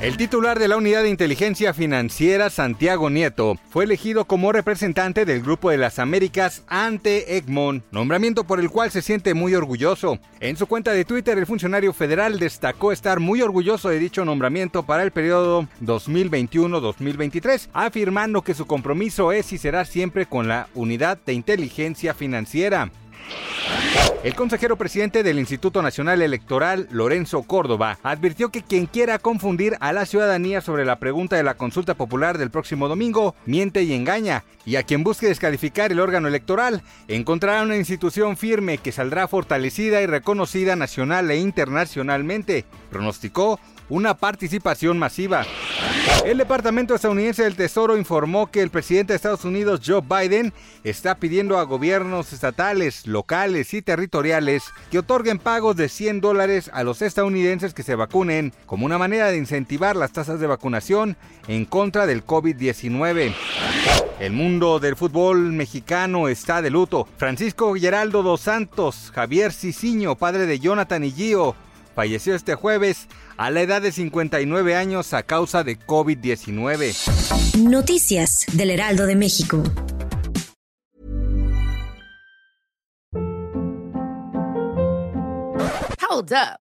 El titular de la Unidad de Inteligencia Financiera, Santiago Nieto, fue elegido como representante del Grupo de las Américas ante Egmont, nombramiento por el cual se siente muy orgulloso. En su cuenta de Twitter, el funcionario federal destacó estar muy orgulloso de dicho nombramiento para el periodo 2021-2023, afirmando que su compromiso es y será siempre con la Unidad de Inteligencia Financiera. El consejero presidente del Instituto Nacional Electoral, Lorenzo Córdoba, advirtió que quien quiera confundir a la ciudadanía sobre la pregunta de la consulta popular del próximo domingo miente y engaña, y a quien busque descalificar el órgano electoral encontrará una institución firme que saldrá fortalecida y reconocida nacional e internacionalmente, pronosticó una participación masiva. El Departamento estadounidense del Tesoro informó que el presidente de Estados Unidos, Joe Biden, está pidiendo a gobiernos estatales, locales y territoriales que otorguen pagos de 100 dólares a los estadounidenses que se vacunen como una manera de incentivar las tasas de vacunación en contra del COVID-19. El mundo del fútbol mexicano está de luto. Francisco Geraldo dos Santos, Javier Ciciño, padre de Jonathan y Gio, falleció este jueves a la edad de 59 años a causa de COVID-19. Noticias del Heraldo de México. Hold up.